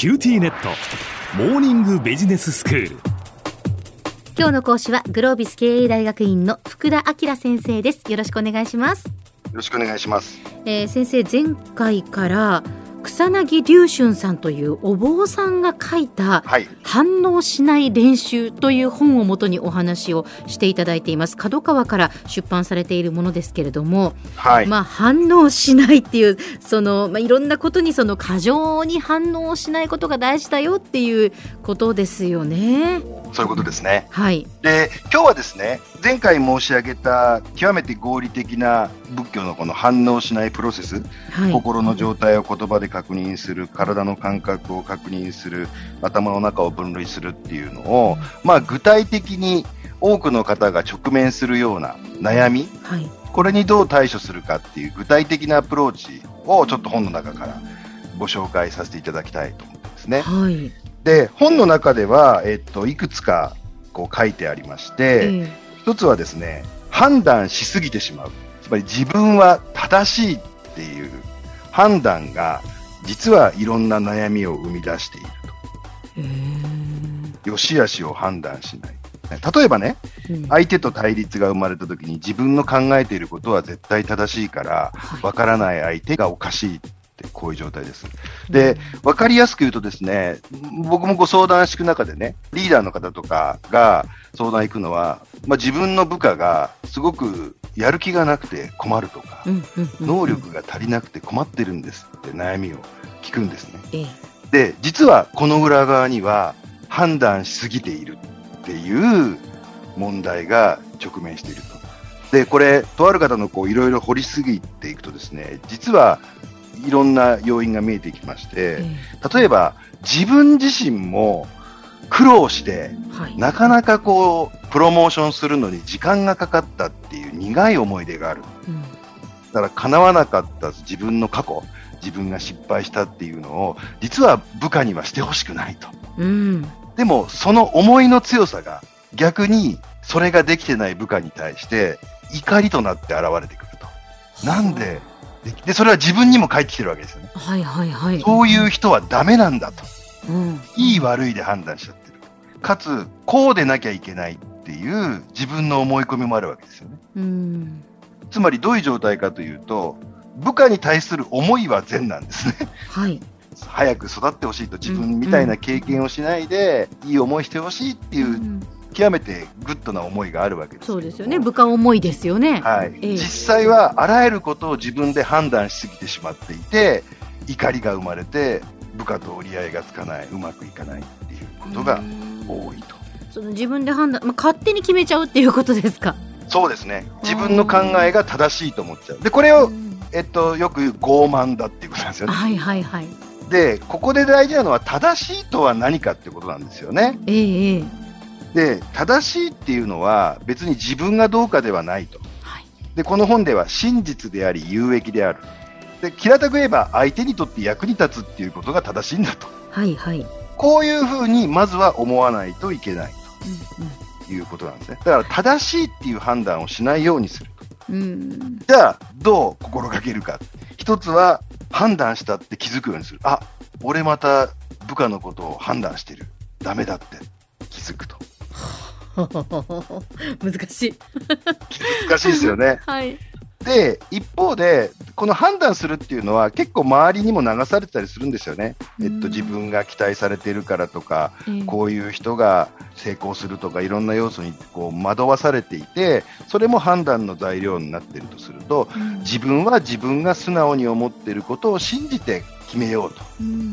QTnet。モーニングビジネススクール。今日の講師はグロービス経営大学院の福田明先生です。よろしくお願いします。よろしくお願いします、えー、先生前回から草薙龍瞬さんというお坊さんが書いた「反応しない練習」という本をもとにお話をしていただいています。角川から出版されているものですけれども、はい、まあ、反応しないっていうその、まあ、いろんなことにその過剰に反応しないことが大事だよっていうことですよね。そういうことですね。はい。で、今日はですね、前回申し上げた極めて合理的な仏教のこの反応しないプロセス、はい、心の状態を言葉で確認する、体の感覚を確認する、頭の中を分類するっていうのを、まあ具体的に多くの方が直面するような悩み、はい、これにどう対処するかっていう具体的なアプローチをちょっと本の中からご紹介させていただきたいと思ってですね。はい、で、本の中では、えっと、いくつかこう書いてありまして、えー、一つはですね、判断しすぎてしまう。つまり自分は正しいっていう判断が実はいろんな悩みを生み出していると。よし悪しを判断しない。例えばね、うん、相手と対立が生まれた時に自分の考えていることは絶対正しいから、わからない相手がおかしいってこういう状態です。で、わかりやすく言うとですね、僕もご相談していく中でね、リーダーの方とかが相談行くのは、まあ、自分の部下がすごくやる気がなくて困るとか、能力が足りなくて困ってるんですって悩みを聞くんですね。で、実はこの裏側には判断しすぎているっていう問題が直面していると。で、これ、とある方のこういろいろ掘りすぎていくとですね、実はいろんな要因が見えてきまして、例えば自分自身も苦労して、はい、なかなかこう、プロモーションするのに時間がかかったっていう苦い思い出がある。うん、だから叶わなかった自分の過去、自分が失敗したっていうのを、実は部下にはしてほしくないと。うん、でも、その思いの強さが逆にそれができてない部下に対して怒りとなって現れてくると。なんでで、それは自分にも返ってきてるわけですよね。はいはいはい。そういう人はダメなんだと。うん、いい悪いで判断しちゃってる。かつ、こうでなきゃいけないっていう自分の思い込みもあるわけですよね。うん、つまりどういう状態かというと、部下に対する思いは善なんですね。はい。早く育ってほしいと自分みたいな経験をしないで、いい思いしてほしいっていう極めてグッドな思いがあるわけですそうですよね。部下思いですよね、はい、えー、実際はあらゆることを自分で判断しすぎてしまっていて怒りが生まれて部下と折り合いがつかないうまくいかないっていうことが多いと。その自分で判断、まあ、勝手に決めちゃうっていうことですか？そうですね。自分の考えが正しいと思っちゃう。でこれを、えっと、よく傲慢だっていうことなんですよね。はいはいはい。でここで大事なのは正しいとは何かってことなんですよね。ええーで正しいっていうのは別に自分がどうかではないと、はい、でこの本では真実であり有益である。で平たく言えば相手にとって役に立つっていうことが正しいんだと、はいはい、こういうふうにまずは思わないといけないと。いうことなんですね。だから正しいっていう判断をしないようにすると、うん、じゃあどう心がけるか。一つは判断したって気づくようにする。あ俺また部下のことを判断してる。ダメだって気づくと 難しい。難しいですよね。はい、で一方でこの判断するっていうのは結構周りにも流されたりするんですよね、えっと、自分が期待されてるからとか、こういう人が成功するとかいろんな要素にこう惑わされていてそれも判断の材料になっているとすると、自分は自分が素直に思っていることを信じて決めようと、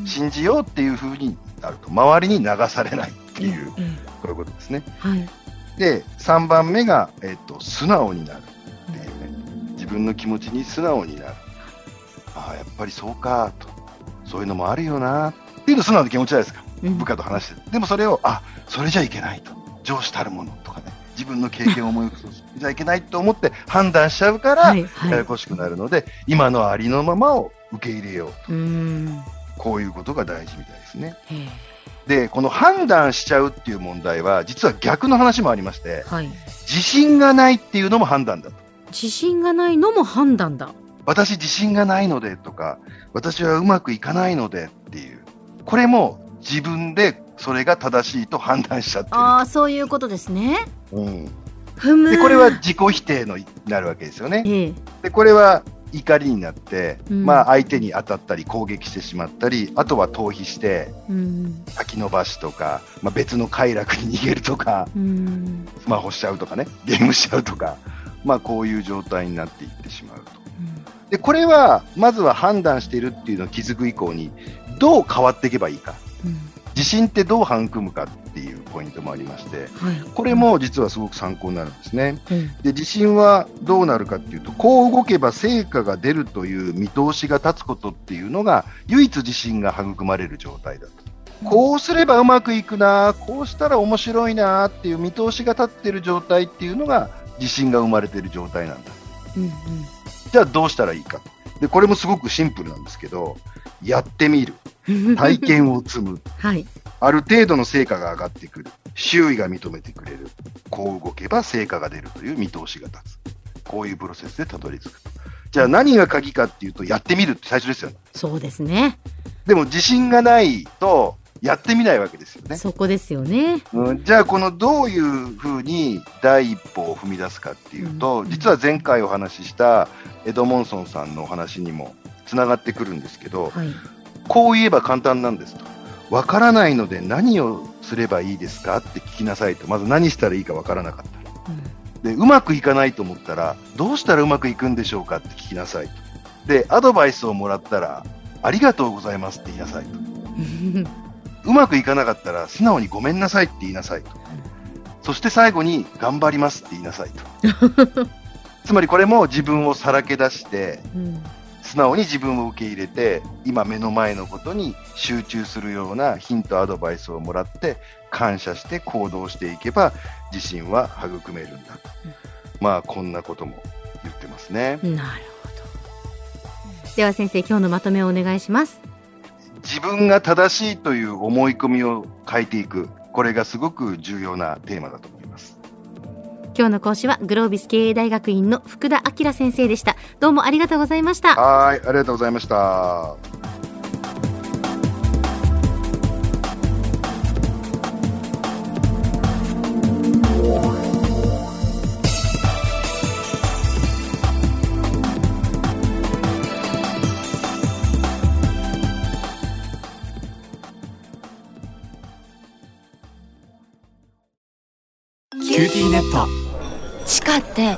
信じようっていうふうになると周りに流されないいう、こういうことですね。はい、で3番目が、えっと、素直になるっていうね。自分の気持ちに素直になる。ああやっぱりそうかと。そういうのもあるよなっていうの素直な気持ちじゃないですか、うん、部下と話してでもそれをあそれじゃいけないと。上司たるものとかね。自分の経験を思い起こすじゃいけないと思って判断しちゃうから、ややこしくなるので今のありのままを受け入れようと。こういうことが大事みたいですね。で、この判断しちゃうっていう問題は、実は逆の話もありまして、はい、自信がないっていうのも判断だと。自信がないのも判断だ。私自信がないのでとか、私はうまくいかないのでっていう、これも自分でそれが正しいと判断しちゃってる。ああ、そういうことですね。うん。で、これは自己否定のなるわけですよね。ええ、で、これは怒りになって、うん、まあ相手に当たったり攻撃してしまったり、あとは逃避して、先延ばしとか、まあ、別の快楽に逃げるとか、うん、スマホしちゃうとかね、ゲームしちゃうとか、まあこういう状態になっていってしまうと。うん、で、これは、まずは判断しているっていうのを気づく以降に、どう変わっていけばいいか。自信ってどう育むかっていうポイントもありまして、はい、これも実はすごく参考になるんですね。うん、で自信はどうなるかっていうとこう動けば成果が出るという見通しが立つことっていうのが唯一自信が育まれる状態だと。こうすればうまくいくな、こうしたら面白いなっていう見通しが立っている状態っていうのが自信が生まれている状態なんだ。うんうん、じゃあどうしたらいいか。で、これもすごくシンプルなんですけど、やってみる。体験を積む。はい。ある程度の成果が上がってくる。周囲が認めてくれる。こう動けば成果が出るという見通しが立つ。こういうプロセスでたどり着くと。じゃあ何が鍵かっていうと、やってみるって最初ですよね。そうですね。でも自信がないと、やってみないわけですよね。そこですよね。うん、じゃあ、このどういうふうに第一歩を踏み出すかっていうと、うん、実は前回お話ししたエドモンソンさんのお話にもつながってくるんですけど、はい、こう言えば簡単なんですと。わからないので何をすればいいですかって聞きなさいと。まず何したらいいかわからなかったら。うん、で、うまくいかないと思ったら、どうしたらうまくいくんでしょうかって聞きなさいと。で、アドバイスをもらったら、ありがとうございますって言いなさいと。うまくいかなかったら、素直にごめんなさいって言いなさいと。そして最後に、頑張りますって言いなさいと。つまりこれも自分をさらけ出して、うん素直に自分を受け入れて今目の前のことに集中するようなヒントアドバイスをもらって感謝して行動していけば自信は育めるんだと、うん、まあこんなことも言ってますね。なるほど。では先生今日のまとめをお願いします。自分が正しいという思い込みを変えていく。これがすごく重要なテーマだと思います。今日の講師はグロービス経営大学院の福田明先生でしたどうもありがとうございました。はいありがとうございました。QTnet。チカって